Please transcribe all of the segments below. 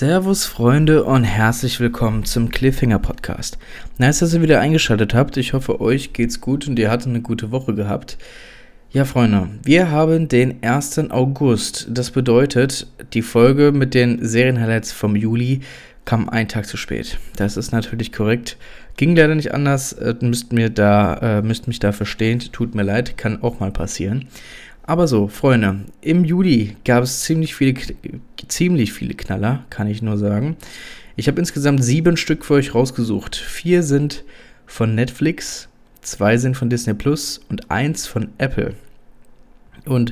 Servus Freunde und herzlich willkommen zum Cliffhanger Podcast. Nice, dass ihr wieder eingeschaltet habt. Ich hoffe, euch geht's gut und ihr hattet eine gute Woche gehabt. Ja, Freunde, wir haben den 1. August. Das bedeutet, die Folge mit den Serienhighlights vom Juli kam einen Tag zu spät. Das ist natürlich korrekt. Ging leider nicht anders. Äh, müsst, mir da, äh, müsst mich da verstehen. Tut mir leid, kann auch mal passieren. Aber so, Freunde, im Juli gab es ziemlich viele, ziemlich viele Knaller, kann ich nur sagen. Ich habe insgesamt sieben Stück für euch rausgesucht. Vier sind von Netflix, zwei sind von Disney Plus und eins von Apple. Und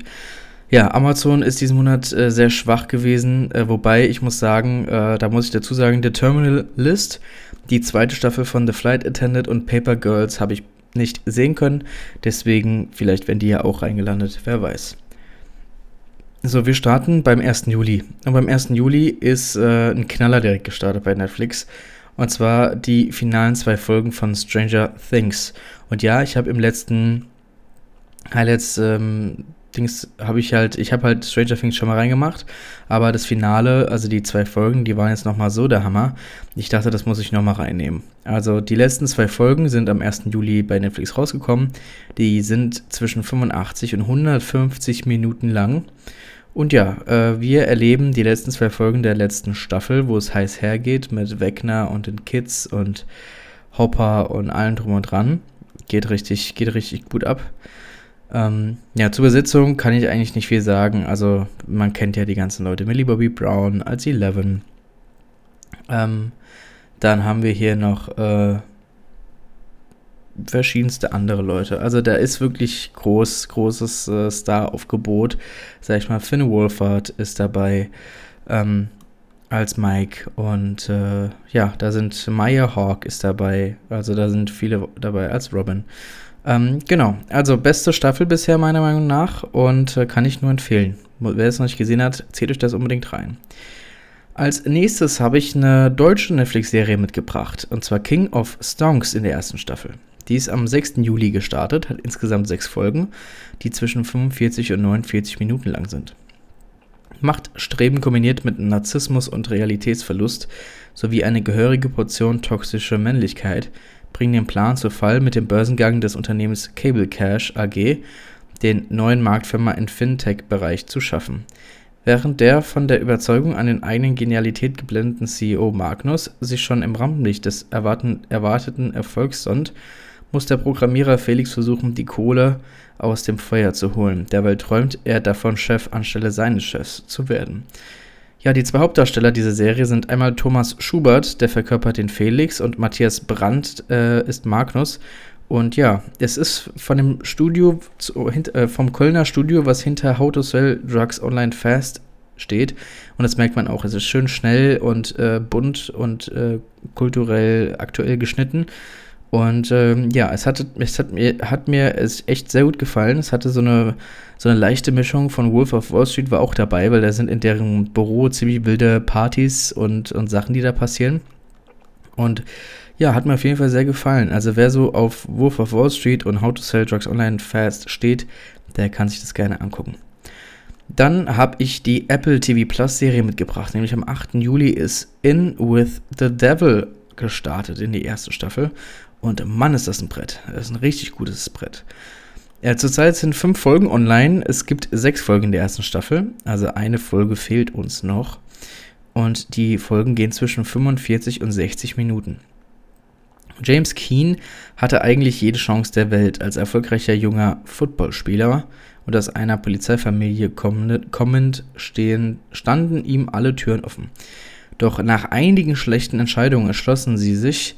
ja, Amazon ist diesen Monat äh, sehr schwach gewesen, äh, wobei ich muss sagen, äh, da muss ich dazu sagen, The Terminal List, die zweite Staffel von The Flight Attendant und Paper Girls habe ich nicht sehen können. Deswegen, vielleicht werden die ja auch reingelandet, wer weiß. So, wir starten beim 1. Juli. Und beim 1. Juli ist äh, ein Knaller direkt gestartet bei Netflix. Und zwar die finalen zwei Folgen von Stranger Things. Und ja, ich habe im letzten Highlights ähm, Dings habe ich halt, ich habe halt Stranger Things schon mal reingemacht, aber das Finale, also die zwei Folgen, die waren jetzt nochmal so der Hammer. Ich dachte, das muss ich nochmal reinnehmen. Also die letzten zwei Folgen sind am 1. Juli bei Netflix rausgekommen. Die sind zwischen 85 und 150 Minuten lang. Und ja, äh, wir erleben die letzten zwei Folgen der letzten Staffel, wo es heiß hergeht mit Wegner und den Kids und Hopper und allem drum und dran. Geht richtig, geht richtig gut ab. Ähm, ja, zur Besitzung kann ich eigentlich nicht viel sagen. Also, man kennt ja die ganzen Leute. Millie Bobby Brown als Eleven. Ähm, dann haben wir hier noch äh, verschiedenste andere Leute. Also, da ist wirklich groß, großes äh, Star-Aufgebot. Sag ich mal, Finn Wolfhard ist dabei. Ähm, als Mike und äh, ja, da sind Maya Hawk ist dabei, also da sind viele dabei als Robin. Ähm, genau, also beste Staffel bisher meiner Meinung nach und äh, kann ich nur empfehlen. Wer es noch nicht gesehen hat, zählt euch das unbedingt rein. Als nächstes habe ich eine deutsche Netflix-Serie mitgebracht, und zwar King of Stonks in der ersten Staffel. Die ist am 6. Juli gestartet, hat insgesamt sechs Folgen, die zwischen 45 und 49 Minuten lang sind. Machtstreben kombiniert mit Narzissmus und Realitätsverlust sowie eine gehörige Portion toxischer Männlichkeit bringen den Plan zu Fall mit dem Börsengang des Unternehmens Cable Cash AG, den neuen Marktfirma im Fintech-Bereich zu schaffen. Während der von der Überzeugung an den eigenen Genialität geblendeten CEO Magnus sich schon im Rampenlicht des erwarteten Erfolgs sonnt, muss der Programmierer Felix versuchen, die Kohle aus dem Feuer zu holen. Derweil träumt er davon, Chef anstelle seines Chefs zu werden. Ja, die zwei Hauptdarsteller dieser Serie sind einmal Thomas Schubert, der verkörpert den Felix, und Matthias Brandt äh, ist Magnus. Und ja, es ist von dem Studio, äh, vom Kölner Studio, was hinter How to Sell Drugs Online Fast steht. Und das merkt man auch. Es ist schön schnell und äh, bunt und äh, kulturell aktuell geschnitten. Und ähm, ja, es, hatte, es hat, mir, hat mir es echt sehr gut gefallen. Es hatte so eine, so eine leichte Mischung von Wolf of Wall Street war auch dabei, weil da sind in deren Büro ziemlich wilde Partys und, und Sachen, die da passieren. Und ja, hat mir auf jeden Fall sehr gefallen. Also wer so auf Wolf of Wall Street und How to Sell Drugs Online Fast steht, der kann sich das gerne angucken. Dann habe ich die Apple TV Plus Serie mitgebracht, nämlich am 8. Juli ist In with the Devil gestartet in die erste Staffel. Und Mann, ist das ein Brett. Das ist ein richtig gutes Brett. Ja, zurzeit sind fünf Folgen online. Es gibt sechs Folgen der ersten Staffel. Also eine Folge fehlt uns noch. Und die Folgen gehen zwischen 45 und 60 Minuten. James Keen hatte eigentlich jede Chance der Welt als erfolgreicher junger Footballspieler und aus einer Polizeifamilie kommend stehen, standen ihm alle Türen offen. Doch nach einigen schlechten Entscheidungen entschlossen sie sich,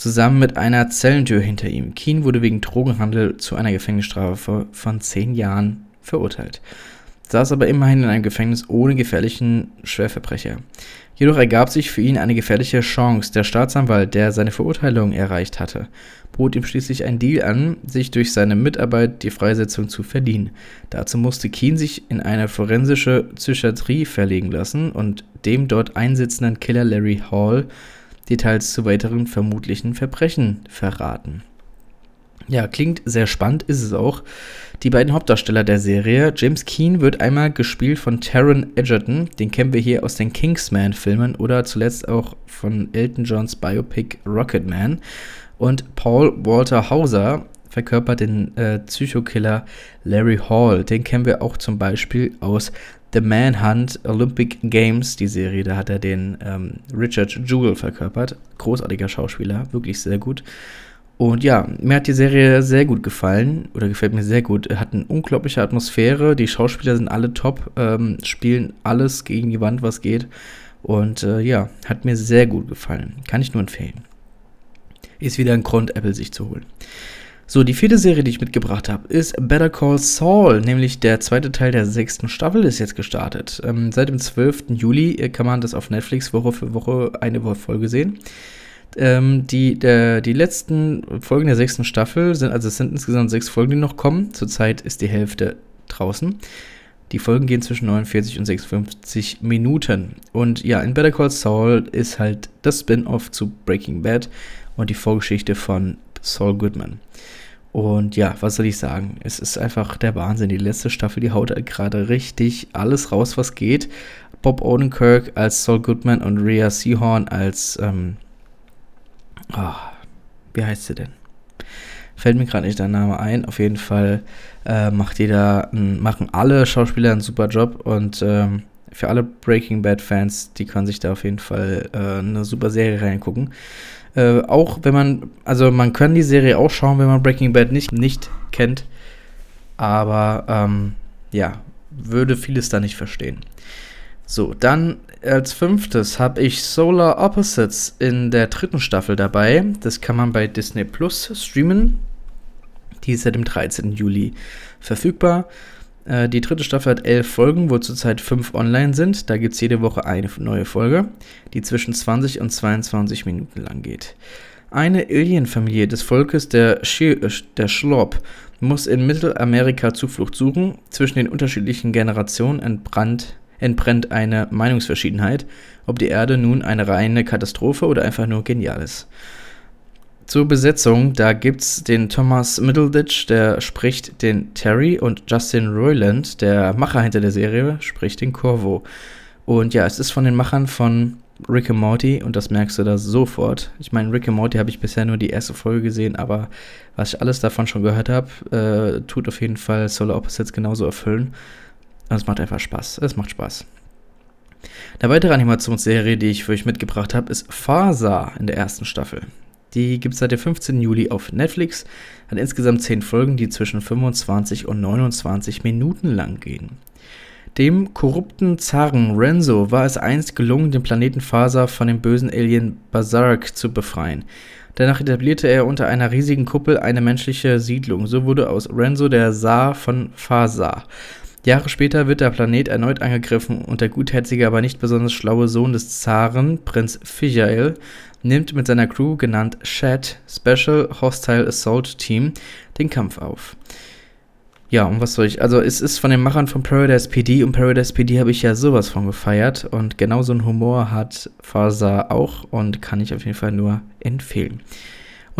zusammen mit einer Zellentür hinter ihm. Keen wurde wegen Drogenhandel zu einer Gefängnisstrafe von zehn Jahren verurteilt, saß aber immerhin in einem Gefängnis ohne gefährlichen Schwerverbrecher. Jedoch ergab sich für ihn eine gefährliche Chance. Der Staatsanwalt, der seine Verurteilung erreicht hatte, bot ihm schließlich einen Deal an, sich durch seine Mitarbeit die Freisetzung zu verdienen. Dazu musste Keen sich in eine forensische Psychiatrie verlegen lassen und dem dort einsitzenden Killer Larry Hall Details zu weiteren vermutlichen Verbrechen verraten. Ja, klingt sehr spannend, ist es auch. Die beiden Hauptdarsteller der Serie, James Keen wird einmal gespielt von Taron Egerton, den kennen wir hier aus den Kingsman-Filmen oder zuletzt auch von Elton Johns Biopic Rocketman. Und Paul Walter Hauser verkörpert den äh, Psychokiller Larry Hall. Den kennen wir auch zum Beispiel aus The Manhunt Olympic Games, die Serie. Da hat er den ähm, Richard Jewell verkörpert. Großartiger Schauspieler, wirklich sehr gut. Und ja, mir hat die Serie sehr gut gefallen oder gefällt mir sehr gut. Hat eine unglaubliche Atmosphäre. Die Schauspieler sind alle top, ähm, spielen alles gegen die Wand, was geht. Und äh, ja, hat mir sehr gut gefallen. Kann ich nur empfehlen. Ist wieder ein Grund, Apple sich zu holen. So, die vierte Serie, die ich mitgebracht habe, ist Better Call Saul, nämlich der zweite Teil der sechsten Staffel ist jetzt gestartet. Ähm, seit dem 12. Juli kann man das auf Netflix Woche für Woche eine Folge sehen. Ähm, die, der, die letzten Folgen der sechsten Staffel sind, also es sind insgesamt sechs Folgen, die noch kommen. Zurzeit ist die Hälfte draußen. Die Folgen gehen zwischen 49 und 56 Minuten. Und ja, in Better Call Saul ist halt das Spin-off zu Breaking Bad und die Vorgeschichte von Saul Goodman. Und ja, was soll ich sagen? Es ist einfach der Wahnsinn. Die letzte Staffel, die haut gerade richtig alles raus, was geht. Bob Odenkirk als Saul Goodman und Rhea Seahorn als ähm, Oh, wie heißt sie denn? Fällt mir gerade nicht der Name ein. Auf jeden Fall äh, macht jeder, machen alle Schauspieler einen super Job und ähm, für alle Breaking Bad Fans, die können sich da auf jeden Fall äh, eine super Serie reingucken. Äh, auch wenn man, also man kann die Serie auch schauen, wenn man Breaking Bad nicht, nicht kennt. Aber ähm, ja, würde vieles da nicht verstehen. So, dann als fünftes habe ich Solar Opposites in der dritten Staffel dabei. Das kann man bei Disney Plus streamen. Die ist seit dem 13. Juli verfügbar. Äh, die dritte Staffel hat elf Folgen, wo zurzeit fünf online sind. Da gibt es jede Woche eine neue Folge, die zwischen 20 und 22 Minuten lang geht. Eine Alien-Familie des Volkes der, Sch der Schlop muss in Mittelamerika Zuflucht suchen. Zwischen den unterschiedlichen Generationen entbrannt entbrennt eine Meinungsverschiedenheit, ob die Erde nun eine reine Katastrophe oder einfach nur genial ist. Zur Besetzung, da gibt's den Thomas Middleditch, der spricht den Terry und Justin Roiland, der Macher hinter der Serie, spricht den Corvo. Und ja, es ist von den Machern von Rick and Morty und das merkst du da sofort. Ich meine, Rick and Morty habe ich bisher nur die erste Folge gesehen, aber was ich alles davon schon gehört habe, äh, tut auf jeden Fall Solar Opposites genauso erfüllen. Es macht einfach Spaß. Es macht Spaß. Eine weitere Animationsserie, die ich für euch mitgebracht habe, ist Faser in der ersten Staffel. Die gibt es seit dem 15. Juli auf Netflix, hat insgesamt 10 Folgen, die zwischen 25 und 29 Minuten lang gehen. Dem korrupten Zaren Renzo war es einst gelungen, den Planeten Faser von dem bösen Alien Bazark zu befreien. Danach etablierte er unter einer riesigen Kuppel eine menschliche Siedlung. So wurde aus Renzo der Saar von Faser. Jahre später wird der Planet erneut angegriffen und der gutherzige, aber nicht besonders schlaue Sohn des Zaren, Prinz Fijael, nimmt mit seiner Crew, genannt SHAD, Special Hostile Assault Team, den Kampf auf. Ja, und was soll ich? Also, es ist von den Machern von Paradise PD und Paradise PD habe ich ja sowas von gefeiert und genauso einen Humor hat Faser auch und kann ich auf jeden Fall nur empfehlen.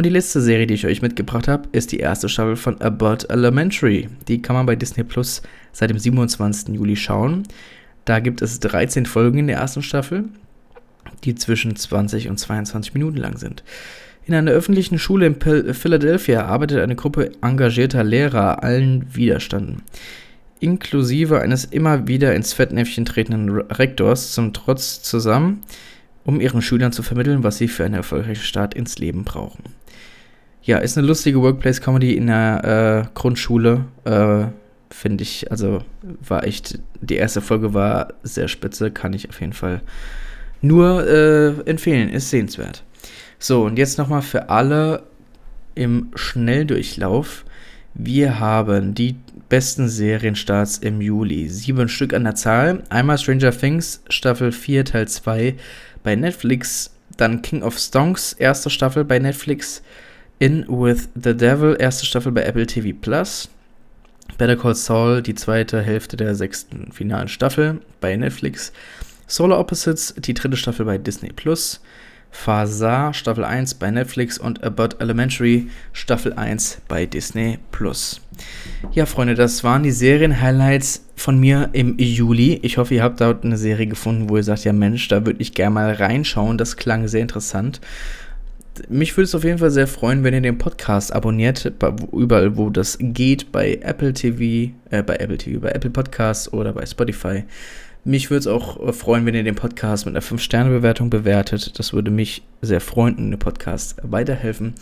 Und die letzte Serie, die ich euch mitgebracht habe, ist die erste Staffel von About Elementary. Die kann man bei Disney Plus seit dem 27. Juli schauen. Da gibt es 13 Folgen in der ersten Staffel, die zwischen 20 und 22 Minuten lang sind. In einer öffentlichen Schule in Philadelphia arbeitet eine Gruppe engagierter Lehrer allen Widerstanden, inklusive eines immer wieder ins Fettnäpfchen tretenden Rektors, zum Trotz zusammen, um ihren Schülern zu vermitteln, was sie für einen erfolgreichen Start ins Leben brauchen. Ja, ist eine lustige Workplace-Comedy in der äh, Grundschule. Äh, Finde ich, also war echt, die erste Folge war sehr spitze, kann ich auf jeden Fall nur äh, empfehlen, ist sehenswert. So, und jetzt nochmal für alle im Schnelldurchlauf. Wir haben die besten Serienstarts im Juli. Sieben Stück an der Zahl. Einmal Stranger Things, Staffel 4, Teil 2 bei Netflix. Dann King of Stonks, erste Staffel bei Netflix. In with the Devil, erste Staffel bei Apple TV Plus. Better Call Saul, die zweite Hälfte der sechsten finalen Staffel bei Netflix. Solar Opposites, die dritte Staffel bei Disney Plus. Phasar Staffel 1 bei Netflix und About Elementary Staffel 1 bei Disney Plus. Ja, Freunde, das waren die Serien-Highlights von mir im Juli. Ich hoffe, ihr habt dort eine Serie gefunden, wo ihr sagt, ja Mensch, da würde ich gerne mal reinschauen. Das klang sehr interessant. Mich würde es auf jeden Fall sehr freuen, wenn ihr den Podcast abonniert, überall wo das geht, bei Apple TV, äh, bei Apple TV, bei Apple Podcasts oder bei Spotify. Mich würde es auch äh, freuen, wenn ihr den Podcast mit einer 5-Sterne-Bewertung bewertet. Das würde mich sehr freuen und dem Podcast weiterhelfen.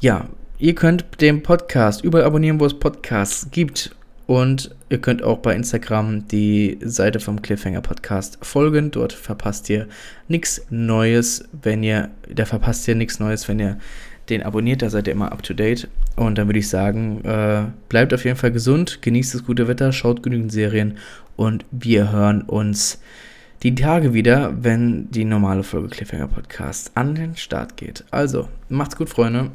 Ja, ihr könnt den Podcast überall abonnieren, wo es Podcasts gibt. Und ihr könnt auch bei Instagram die Seite vom Cliffhanger Podcast folgen. Dort verpasst ihr nichts Neues, wenn ihr, da verpasst ihr nichts Neues, wenn ihr den abonniert, da seid ihr immer up to date. Und dann würde ich sagen, äh, bleibt auf jeden Fall gesund, genießt das gute Wetter, schaut genügend Serien und wir hören uns die Tage wieder, wenn die normale Folge Cliffhanger Podcast an den Start geht. Also, macht's gut, Freunde.